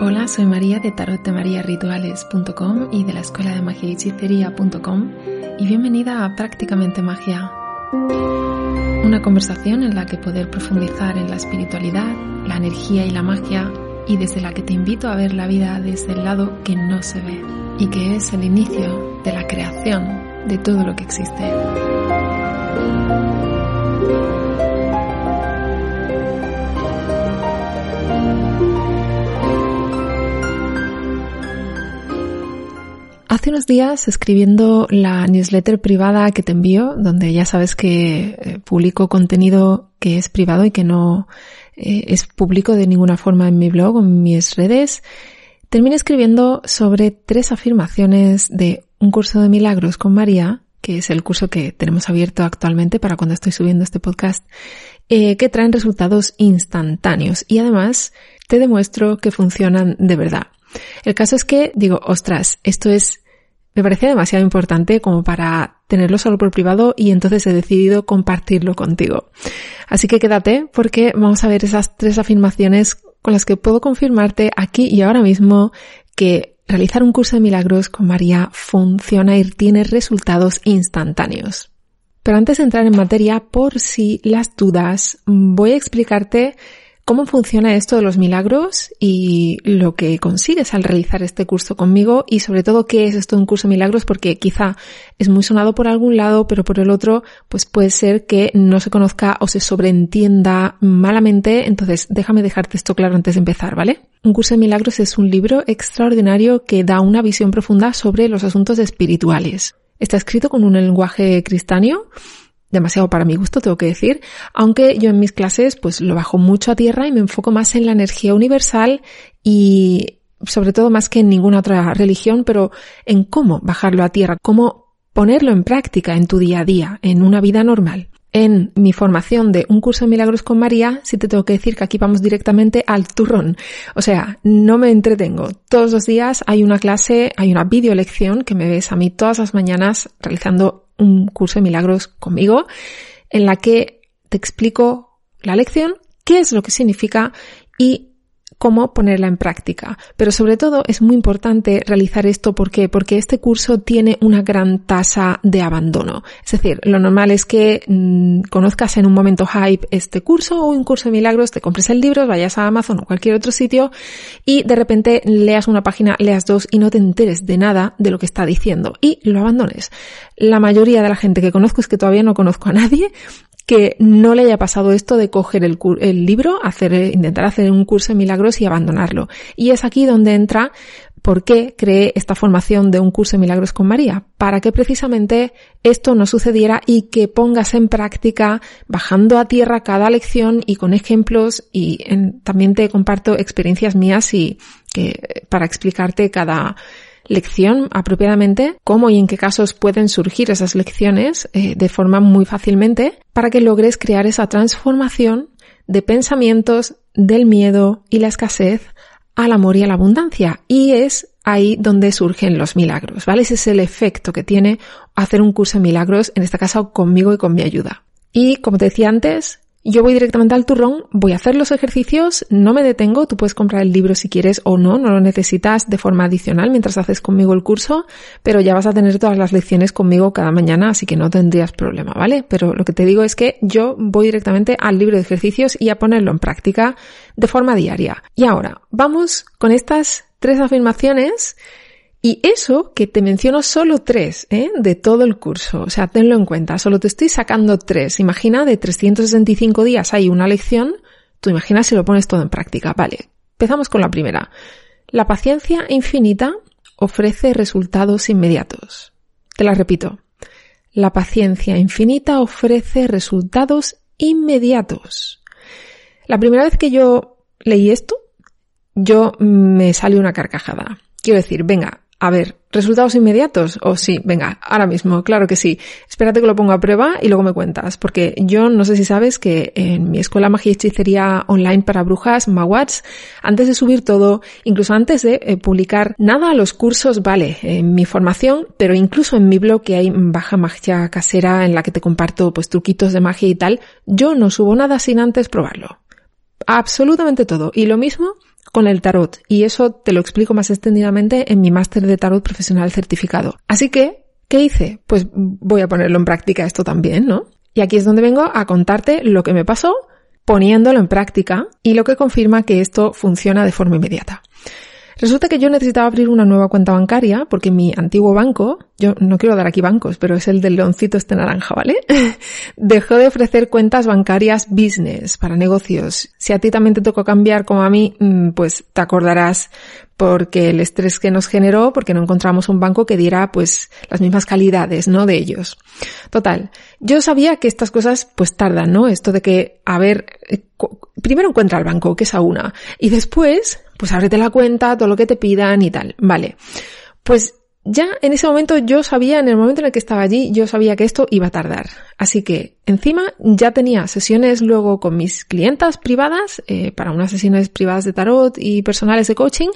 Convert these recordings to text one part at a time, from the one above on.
Hola, soy María de tarottemariarituales.com y de la escuela de magia y hechicería.com y bienvenida a Prácticamente Magia. Una conversación en la que poder profundizar en la espiritualidad, la energía y la magia y desde la que te invito a ver la vida desde el lado que no se ve y que es el inicio de la creación de todo lo que existe. Hace unos días escribiendo la newsletter privada que te envío, donde ya sabes que eh, publico contenido que es privado y que no eh, es público de ninguna forma en mi blog o en mis redes, terminé escribiendo sobre tres afirmaciones de un curso de milagros con María, que es el curso que tenemos abierto actualmente para cuando estoy subiendo este podcast, eh, que traen resultados instantáneos y además te demuestro que funcionan de verdad. El caso es que digo, ostras, esto es me parece demasiado importante como para tenerlo solo por privado y entonces he decidido compartirlo contigo. Así que quédate porque vamos a ver esas tres afirmaciones con las que puedo confirmarte aquí y ahora mismo que realizar un curso de milagros con María funciona y tiene resultados instantáneos. Pero antes de entrar en materia, por si las dudas, voy a explicarte cómo funciona esto de los milagros y lo que consigues al realizar este curso conmigo y sobre todo qué es esto de un curso de milagros porque quizá es muy sonado por algún lado pero por el otro pues puede ser que no se conozca o se sobreentienda malamente entonces déjame dejarte esto claro antes de empezar, ¿vale? Un curso de milagros es un libro extraordinario que da una visión profunda sobre los asuntos espirituales. Está escrito con un lenguaje cristiano demasiado para mi gusto, tengo que decir, aunque yo en mis clases pues lo bajo mucho a tierra y me enfoco más en la energía universal y sobre todo más que en ninguna otra religión, pero en cómo bajarlo a tierra, cómo ponerlo en práctica en tu día a día, en una vida normal. En mi formación de un curso de milagros con María, sí te tengo que decir que aquí vamos directamente al turrón. O sea, no me entretengo. Todos los días hay una clase, hay una video lección que me ves a mí todas las mañanas realizando un curso de milagros conmigo en la que te explico la lección, qué es lo que significa y cómo ponerla en práctica. Pero sobre todo es muy importante realizar esto ¿por qué? porque este curso tiene una gran tasa de abandono. Es decir, lo normal es que mm, conozcas en un momento hype este curso o un curso de milagros, te compres el libro, vayas a Amazon o cualquier otro sitio y de repente leas una página, leas dos y no te enteres de nada de lo que está diciendo y lo abandones. La mayoría de la gente que conozco es que todavía no conozco a nadie que no le haya pasado esto de coger el, libro, hacer, intentar hacer un curso de milagros y abandonarlo. Y es aquí donde entra por qué creé esta formación de un curso de milagros con María, para que precisamente esto no sucediera y que pongas en práctica bajando a tierra cada lección y con ejemplos y también te comparto experiencias mías y que, para explicarte cada, lección apropiadamente, cómo y en qué casos pueden surgir esas lecciones eh, de forma muy fácilmente para que logres crear esa transformación de pensamientos del miedo y la escasez al amor y a la abundancia. Y es ahí donde surgen los milagros, ¿vale? Ese es el efecto que tiene hacer un curso de milagros, en este caso conmigo y con mi ayuda. Y como te decía antes, yo voy directamente al turrón, voy a hacer los ejercicios, no me detengo, tú puedes comprar el libro si quieres o no, no lo necesitas de forma adicional mientras haces conmigo el curso, pero ya vas a tener todas las lecciones conmigo cada mañana, así que no tendrías problema, ¿vale? Pero lo que te digo es que yo voy directamente al libro de ejercicios y a ponerlo en práctica de forma diaria. Y ahora, vamos con estas tres afirmaciones y eso que te menciono solo tres ¿eh? de todo el curso, o sea, tenlo en cuenta, solo te estoy sacando tres. Imagina de 365 días hay una lección, tú imagina si lo pones todo en práctica. Vale, empezamos con la primera. La paciencia infinita ofrece resultados inmediatos. Te la repito. La paciencia infinita ofrece resultados inmediatos. La primera vez que yo leí esto, yo me salió una carcajada. Quiero decir, venga, a ver, ¿resultados inmediatos? O sí, venga, ahora mismo, claro que sí. Espérate que lo ponga a prueba y luego me cuentas, porque yo no sé si sabes que en mi escuela magia y hechicería online para brujas, Mawats, antes de subir todo, incluso antes de eh, publicar nada a los cursos, vale, en mi formación, pero incluso en mi blog que hay baja magia casera en la que te comparto pues truquitos de magia y tal, yo no subo nada sin antes probarlo. Absolutamente todo. Y lo mismo con el tarot. Y eso te lo explico más extendidamente en mi máster de tarot profesional certificado. Así que, ¿qué hice? Pues voy a ponerlo en práctica esto también, ¿no? Y aquí es donde vengo a contarte lo que me pasó poniéndolo en práctica y lo que confirma que esto funciona de forma inmediata. Resulta que yo necesitaba abrir una nueva cuenta bancaria porque mi antiguo banco, yo no quiero dar aquí bancos, pero es el del leoncito este naranja, ¿vale? Dejó de ofrecer cuentas bancarias business para negocios. Si a ti también te tocó cambiar como a mí, mm, pues te acordarás porque el estrés que nos generó, porque no encontramos un banco que diera pues las mismas calidades, ¿no? De ellos. Total. Yo sabía que estas cosas pues tardan, ¿no? Esto de que, a ver, eh, primero encuentra el banco, que es a una, y después pues ábrete la cuenta, todo lo que te pidan y tal. Vale. Pues ya en ese momento yo sabía, en el momento en el que estaba allí, yo sabía que esto iba a tardar. Así que encima ya tenía sesiones luego con mis clientas privadas, eh, para unas sesiones privadas de tarot y personales de coaching.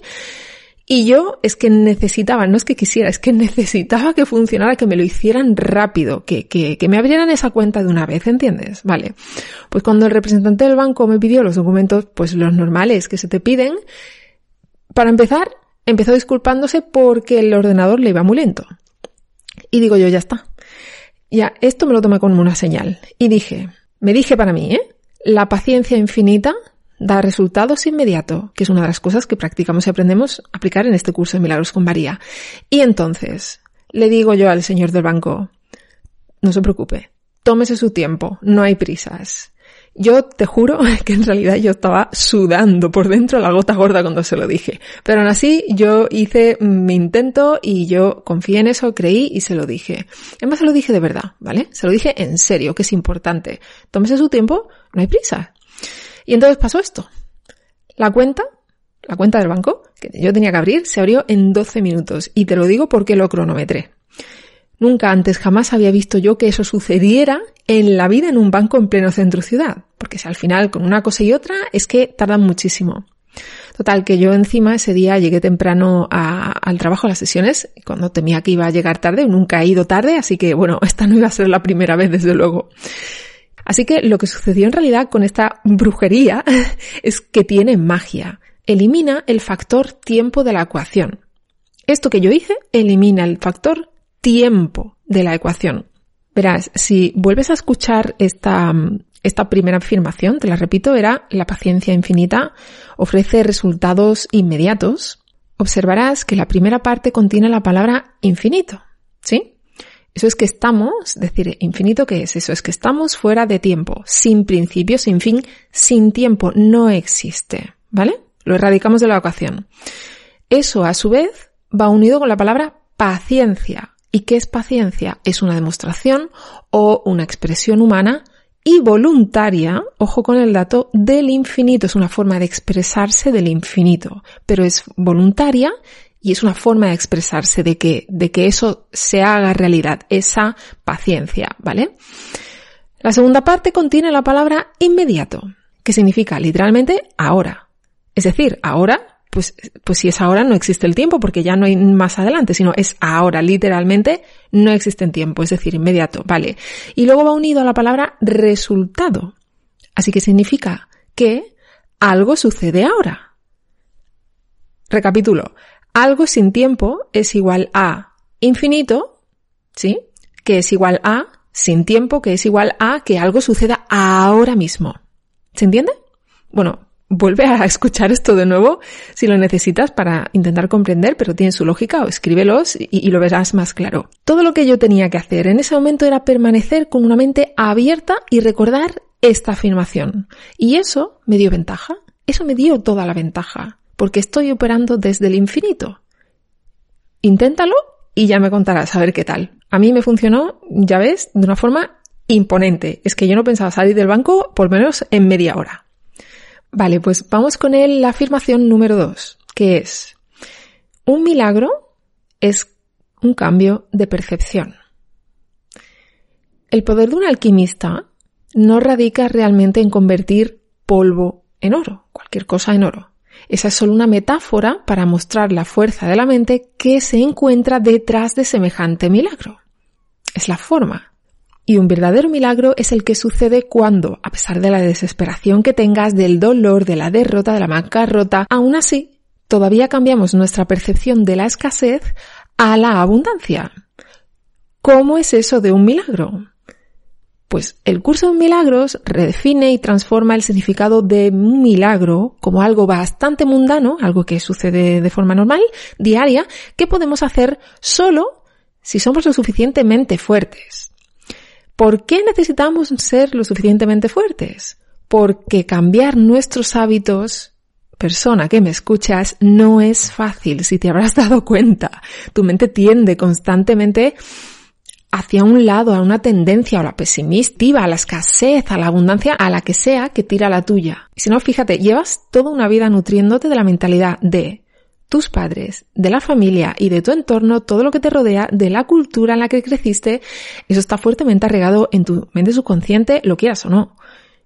Y yo es que necesitaba, no es que quisiera, es que necesitaba que funcionara, que me lo hicieran rápido, que, que, que me abrieran esa cuenta de una vez, ¿entiendes? Vale. Pues cuando el representante del banco me pidió los documentos, pues los normales que se te piden, para empezar, empezó disculpándose porque el ordenador le iba muy lento. Y digo yo, ya está. Ya, esto me lo tomé como una señal. Y dije, me dije para mí, ¿eh? La paciencia infinita da resultados inmediatos, que es una de las cosas que practicamos y aprendemos a aplicar en este curso de Milagros con María. Y entonces, le digo yo al señor del banco, no se preocupe, tómese su tiempo, no hay prisas. Yo te juro que en realidad yo estaba sudando por dentro la gota gorda cuando se lo dije. Pero aún así yo hice mi intento y yo confié en eso, creí y se lo dije. Además se lo dije de verdad, ¿vale? Se lo dije en serio, que es importante. Tómese su tiempo, no hay prisa. Y entonces pasó esto. La cuenta, la cuenta del banco, que yo tenía que abrir, se abrió en 12 minutos. Y te lo digo porque lo cronometré. Nunca antes jamás había visto yo que eso sucediera en la vida en un banco en pleno centro ciudad. Porque si al final con una cosa y otra es que tardan muchísimo. Total, que yo encima ese día llegué temprano al trabajo, a las sesiones, cuando temía que iba a llegar tarde, nunca he ido tarde, así que bueno, esta no iba a ser la primera vez desde luego. Así que lo que sucedió en realidad con esta brujería es que tiene magia. Elimina el factor tiempo de la ecuación. Esto que yo hice elimina el factor tiempo de la ecuación. Verás, si vuelves a escuchar esta, esta primera afirmación, te la repito, era la paciencia infinita ofrece resultados inmediatos. Observarás que la primera parte contiene la palabra infinito, ¿sí? Eso es que estamos, es decir, infinito, ¿qué es? Eso es que estamos fuera de tiempo, sin principio, sin fin, sin tiempo, no existe, ¿vale? Lo erradicamos de la ocasión. Eso, a su vez, va unido con la palabra paciencia. ¿Y qué es paciencia? Es una demostración o una expresión humana y voluntaria, ojo con el dato, del infinito. Es una forma de expresarse del infinito, pero es voluntaria y es una forma de expresarse de que, de que eso se haga realidad, esa paciencia, ¿vale? La segunda parte contiene la palabra inmediato, que significa literalmente ahora. Es decir, ahora, pues, pues si es ahora no existe el tiempo porque ya no hay más adelante, sino es ahora, literalmente no existe el tiempo, es decir, inmediato, ¿vale? Y luego va unido a la palabra resultado. Así que significa que algo sucede ahora. Recapitulo algo sin tiempo es igual a infinito, ¿sí? Que es igual a sin tiempo, que es igual a que algo suceda ahora mismo. ¿Se entiende? Bueno, vuelve a escuchar esto de nuevo si lo necesitas para intentar comprender, pero tiene su lógica o escríbelos y, y, lo verás más claro. Todo lo que yo tenía que hacer en ese momento era permanecer con una mente abierta y recordar esta afirmación. Y eso me dio ventaja. Eso me dio toda la ventaja porque estoy operando desde el infinito. Inténtalo y ya me contarás a ver qué tal. A mí me funcionó, ya ves, de una forma imponente. Es que yo no pensaba salir del banco por menos en media hora. Vale, pues vamos con el, la afirmación número dos, que es, un milagro es un cambio de percepción. El poder de un alquimista no radica realmente en convertir polvo en oro, cualquier cosa en oro. Esa es solo una metáfora para mostrar la fuerza de la mente que se encuentra detrás de semejante milagro. Es la forma. Y un verdadero milagro es el que sucede cuando, a pesar de la desesperación que tengas, del dolor, de la derrota, de la bancarrota, aún así, todavía cambiamos nuestra percepción de la escasez a la abundancia. ¿Cómo es eso de un milagro? Pues el curso de milagros redefine y transforma el significado de milagro como algo bastante mundano, algo que sucede de forma normal, diaria, que podemos hacer solo si somos lo suficientemente fuertes. ¿Por qué necesitamos ser lo suficientemente fuertes? Porque cambiar nuestros hábitos persona que me escuchas, no es fácil, si te habrás dado cuenta. Tu mente tiende constantemente hacia un lado, a una tendencia, a la pesimistiva, a la escasez, a la abundancia, a la que sea que tira la tuya. Si no, fíjate, llevas toda una vida nutriéndote de la mentalidad de tus padres, de la familia y de tu entorno, todo lo que te rodea, de la cultura en la que creciste, eso está fuertemente arregado en tu mente subconsciente, lo quieras o no.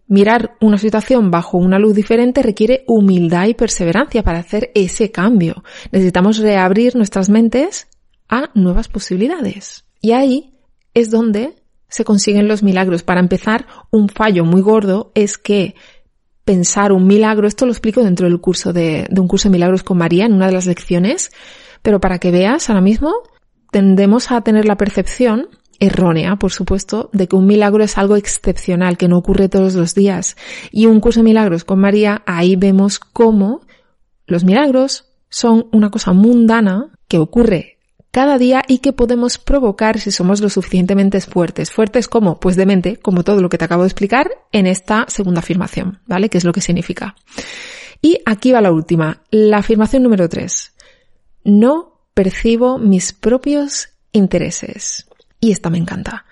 Mirar una situación bajo una luz diferente requiere humildad y perseverancia para hacer ese cambio. Necesitamos reabrir nuestras mentes a nuevas posibilidades. Y ahí es donde se consiguen los milagros. Para empezar, un fallo muy gordo es que pensar un milagro, esto lo explico dentro del curso de, un curso de milagros con María en una de las lecciones, pero para que veas ahora mismo, tendemos a tener la percepción errónea, por supuesto, de que un milagro es algo excepcional, que no ocurre todos los días. Y un curso de milagros con María, ahí vemos cómo los milagros son una cosa mundana que ocurre cada día y que podemos provocar si somos lo suficientemente fuertes. Fuertes como, pues de mente, como todo lo que te acabo de explicar en esta segunda afirmación, ¿vale? ¿Qué es lo que significa? Y aquí va la última, la afirmación número tres. No percibo mis propios intereses. Y esta me encanta.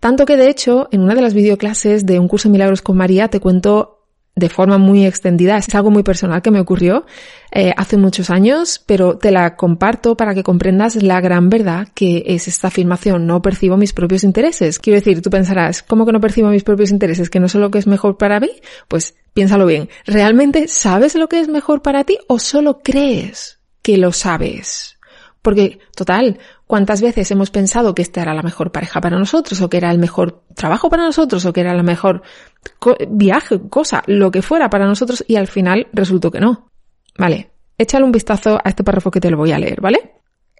Tanto que de hecho, en una de las videoclases de un curso de milagros con María te cuento de forma muy extendida. Es algo muy personal que me ocurrió eh, hace muchos años, pero te la comparto para que comprendas la gran verdad que es esta afirmación. No percibo mis propios intereses. Quiero decir, tú pensarás, ¿cómo que no percibo mis propios intereses? ¿Que no sé lo que es mejor para mí? Pues piénsalo bien. ¿Realmente sabes lo que es mejor para ti o solo crees que lo sabes? Porque, total, ¿cuántas veces hemos pensado que esta era la mejor pareja para nosotros, o que era el mejor trabajo para nosotros, o que era la mejor viaje, cosa, lo que fuera para nosotros, y al final resultó que no? Vale, échale un vistazo a este párrafo que te lo voy a leer, ¿vale?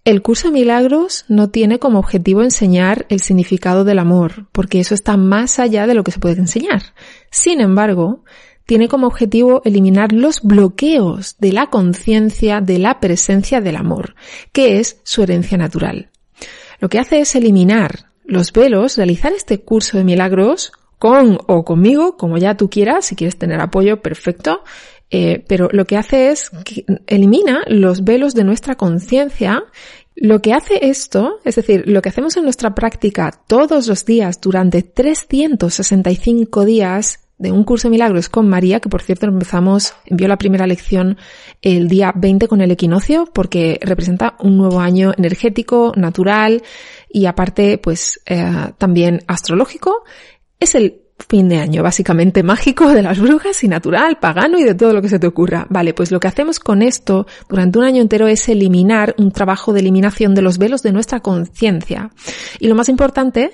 El curso de milagros no tiene como objetivo enseñar el significado del amor, porque eso está más allá de lo que se puede enseñar. Sin embargo, tiene como objetivo eliminar los bloqueos de la conciencia de la presencia del amor, que es su herencia natural. Lo que hace es eliminar los velos, realizar este curso de milagros con o conmigo, como ya tú quieras, si quieres tener apoyo, perfecto, eh, pero lo que hace es que elimina los velos de nuestra conciencia lo que hace esto, es decir, lo que hacemos en nuestra práctica todos los días durante 365 días de un curso de milagros con María, que por cierto empezamos, envió la primera lección el día 20 con el equinoccio, porque representa un nuevo año energético, natural y aparte, pues, eh, también astrológico. Es el fin de año, básicamente mágico de las brujas y natural, pagano y de todo lo que se te ocurra. Vale, pues lo que hacemos con esto durante un año entero es eliminar un trabajo de eliminación de los velos de nuestra conciencia. Y lo más importante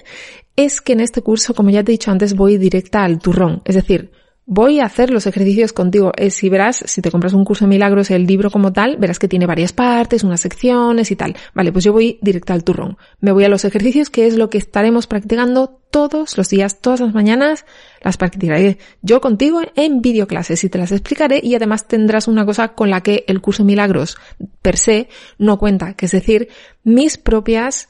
es que en este curso, como ya te he dicho antes, voy directa al turrón. Es decir, voy a hacer los ejercicios contigo. Eh, si verás, si te compras un curso de milagros, el libro como tal, verás que tiene varias partes, unas secciones y tal. Vale, pues yo voy directa al turrón. Me voy a los ejercicios, que es lo que estaremos practicando todos los días, todas las mañanas. Las practicaré yo contigo en videoclases y te las explicaré y además tendrás una cosa con la que el curso de milagros per se no cuenta, que es decir, mis propias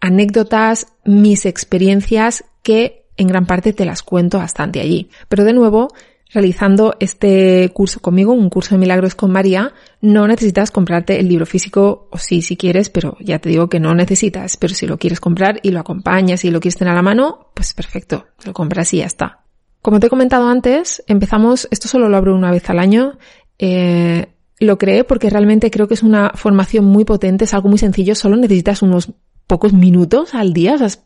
anécdotas, mis experiencias que en gran parte te las cuento bastante allí. Pero de nuevo, realizando este curso conmigo, un curso de milagros con María, no necesitas comprarte el libro físico, o sí, si quieres, pero ya te digo que no necesitas, pero si lo quieres comprar y lo acompañas y lo quieres tener a la mano, pues perfecto, lo compras y ya está. Como te he comentado antes, empezamos, esto solo lo abro una vez al año, eh, lo creé porque realmente creo que es una formación muy potente, es algo muy sencillo, solo necesitas unos pocos minutos al día, o sea, es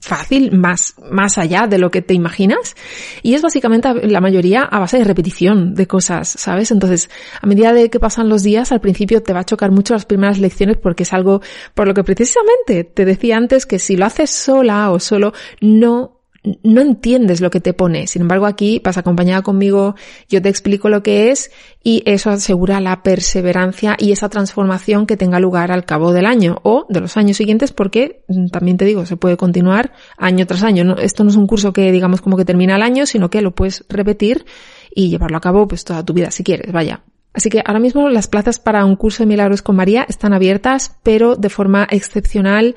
fácil, más, más allá de lo que te imaginas. Y es básicamente la mayoría a base de repetición de cosas, ¿sabes? Entonces, a medida de que pasan los días, al principio te va a chocar mucho las primeras lecciones porque es algo por lo que precisamente te decía antes que si lo haces sola o solo, no no entiendes lo que te pone. Sin embargo, aquí vas acompañada conmigo, yo te explico lo que es y eso asegura la perseverancia y esa transformación que tenga lugar al cabo del año o de los años siguientes porque mm, también te digo, se puede continuar año tras año. esto no es un curso que digamos como que termina el año, sino que lo puedes repetir y llevarlo a cabo pues toda tu vida si quieres, vaya. Así que ahora mismo las plazas para un curso de milagros con María están abiertas, pero de forma excepcional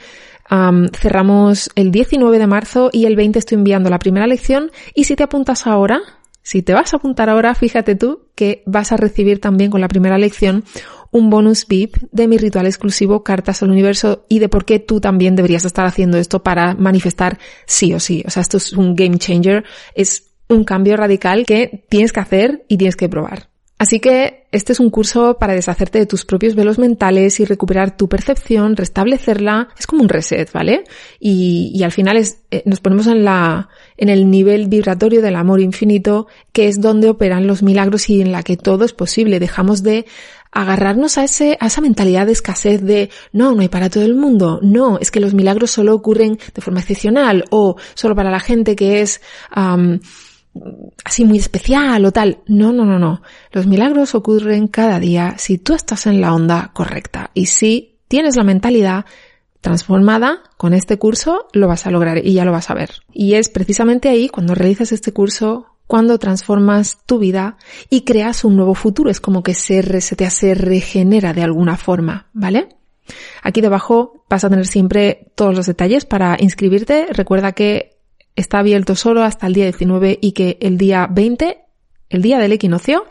cerramos el 19 de marzo y el 20 estoy enviando la primera lección y si te apuntas ahora, si te vas a apuntar ahora, fíjate tú que vas a recibir también con la primera lección un bonus VIP de mi ritual exclusivo Cartas al Universo y de por qué tú también deberías estar haciendo esto para manifestar sí o sí. O sea, esto es un game changer, es un cambio radical que tienes que hacer y tienes que probar. Así que este es un curso para deshacerte de tus propios velos mentales y recuperar tu percepción, restablecerla. Es como un reset, ¿vale? Y, al final es, eh, nos ponemos en la, en el nivel vibratorio del amor infinito, que es donde operan los milagros y en la que todo es posible. Dejamos de agarrarnos a ese, a esa mentalidad de escasez de no, no hay para todo el mundo. No, es que los milagros solo ocurren de forma excepcional o solo para la gente que es, así muy especial o tal. No, no, no, no. Los milagros ocurren cada día si tú estás en la onda correcta y si tienes la mentalidad transformada con este curso, lo vas a lograr y ya lo vas a ver. Y es precisamente ahí cuando realizas este curso cuando transformas tu vida y creas un nuevo futuro. Es como que se resetea, se regenera de alguna forma, ¿vale? Aquí debajo vas a tener siempre todos los detalles para inscribirte. Recuerda que está abierto solo hasta el día 19 y que el día 20, el día del equinoccio,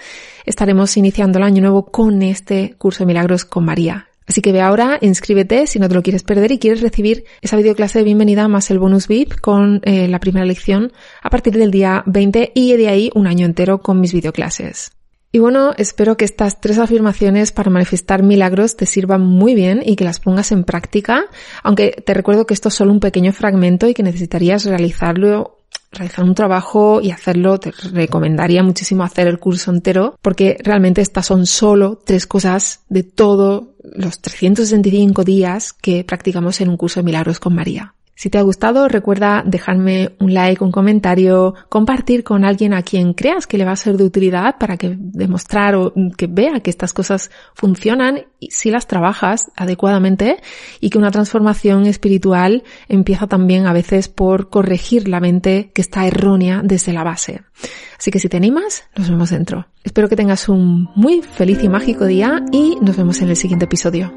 estaremos iniciando el año nuevo con este curso de milagros con María. Así que ve ahora, inscríbete si no te lo quieres perder y quieres recibir esa videoclase de bienvenida más el bonus VIP con eh, la primera lección a partir del día 20 y de ahí un año entero con mis videoclases. Y bueno, espero que estas tres afirmaciones para manifestar milagros te sirvan muy bien y que las pongas en práctica, aunque te recuerdo que esto es solo un pequeño fragmento y que necesitarías realizarlo realizar un trabajo y hacerlo, te recomendaría muchísimo hacer el curso entero, porque realmente estas son solo tres cosas de todos los 365 días que practicamos en un curso de milagros con María. Si te ha gustado, recuerda dejarme un like, un comentario, compartir con alguien a quien creas que le va a ser de utilidad para que demostrar o que vea que estas cosas funcionan si las trabajas adecuadamente y que una transformación espiritual empieza también a veces por corregir la mente que está errónea desde la base. Así que si te animas, nos vemos dentro. Espero que tengas un muy feliz y mágico día y nos vemos en el siguiente episodio.